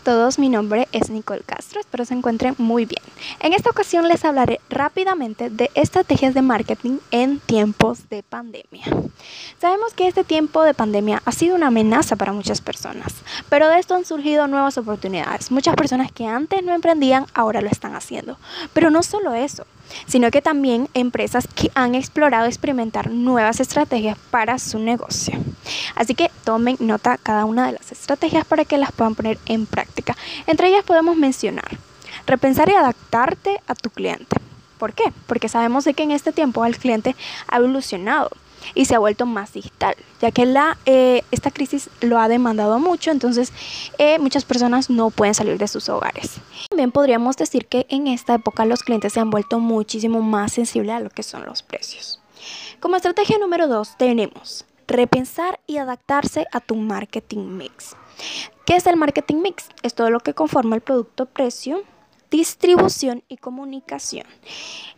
todos, mi nombre es Nicole Castro, espero se encuentren muy bien. En esta ocasión les hablaré rápidamente de estrategias de marketing en tiempos de pandemia. Sabemos que este tiempo de pandemia ha sido una amenaza para muchas personas, pero de esto han surgido nuevas oportunidades. Muchas personas que antes no emprendían ahora lo están haciendo. Pero no solo eso, sino que también empresas que han explorado experimentar nuevas estrategias para su negocio. Así que tomen nota cada una de las estrategias para que las puedan poner en práctica. Entre ellas podemos mencionar repensar y adaptarte a tu cliente. ¿Por qué? Porque sabemos de que en este tiempo el cliente ha evolucionado y se ha vuelto más digital, ya que la, eh, esta crisis lo ha demandado mucho, entonces eh, muchas personas no pueden salir de sus hogares. También podríamos decir que en esta época los clientes se han vuelto muchísimo más sensibles a lo que son los precios. Como estrategia número dos tenemos repensar y adaptarse a tu marketing mix. ¿Qué es el marketing mix? Es todo lo que conforma el producto precio, distribución y comunicación.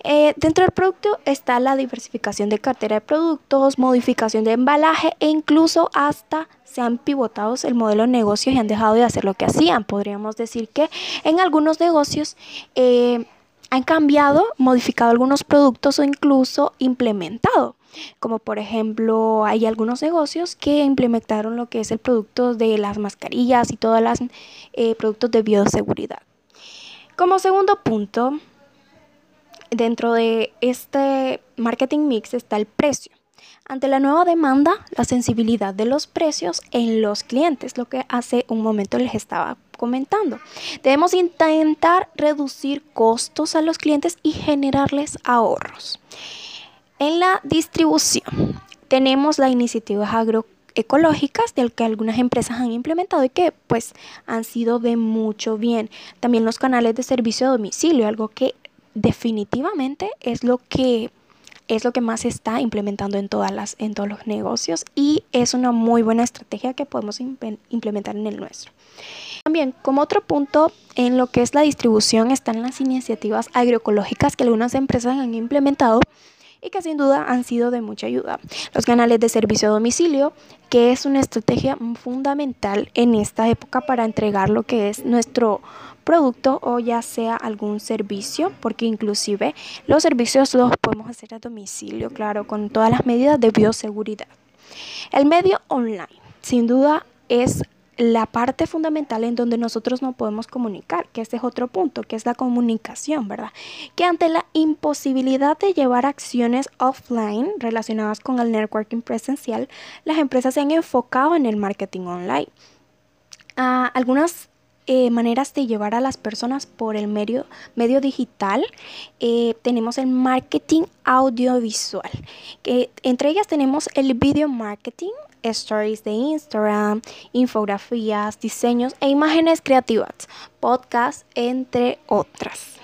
Eh, dentro del producto está la diversificación de cartera de productos, modificación de embalaje e incluso hasta se han pivotado el modelo de negocios y han dejado de hacer lo que hacían. Podríamos decir que en algunos negocios eh, han cambiado, modificado algunos productos o incluso implementado. Como por ejemplo, hay algunos negocios que implementaron lo que es el producto de las mascarillas y todos los eh, productos de bioseguridad. Como segundo punto, dentro de este marketing mix está el precio. Ante la nueva demanda, la sensibilidad de los precios en los clientes, lo que hace un momento les estaba comentando. Debemos intentar reducir costos a los clientes y generarles ahorros. En la distribución tenemos la iniciativa agro ecológicas del que algunas empresas han implementado y que pues han sido de mucho bien. También los canales de servicio a domicilio, algo que definitivamente es lo que es lo que más se está implementando en todas las en todos los negocios y es una muy buena estrategia que podemos implementar en el nuestro. También, como otro punto en lo que es la distribución están las iniciativas agroecológicas que algunas empresas han implementado y que sin duda han sido de mucha ayuda. Los canales de servicio a domicilio, que es una estrategia fundamental en esta época para entregar lo que es nuestro producto o ya sea algún servicio, porque inclusive los servicios los podemos hacer a domicilio, claro, con todas las medidas de bioseguridad. El medio online, sin duda, es la parte fundamental en donde nosotros no podemos comunicar, que este es otro punto, que es la comunicación, ¿verdad? Que ante la imposibilidad de llevar acciones offline relacionadas con el networking presencial, las empresas se han enfocado en el marketing online. Ah, algunas eh, maneras de llevar a las personas por el medio, medio digital, eh, tenemos el marketing audiovisual, que entre ellas tenemos el video marketing, stories de Instagram, infografías, diseños e imágenes creativas, podcast, entre otras.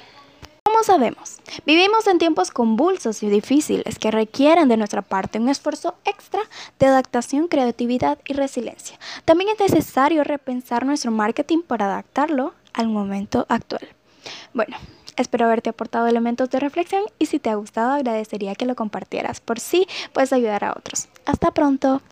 Como sabemos, vivimos en tiempos convulsos y difíciles que requieren de nuestra parte un esfuerzo extra de adaptación, creatividad y resiliencia. También es necesario repensar nuestro marketing para adaptarlo al momento actual. Bueno, espero haberte aportado elementos de reflexión y si te ha gustado agradecería que lo compartieras por si sí puedes ayudar a otros. Hasta pronto.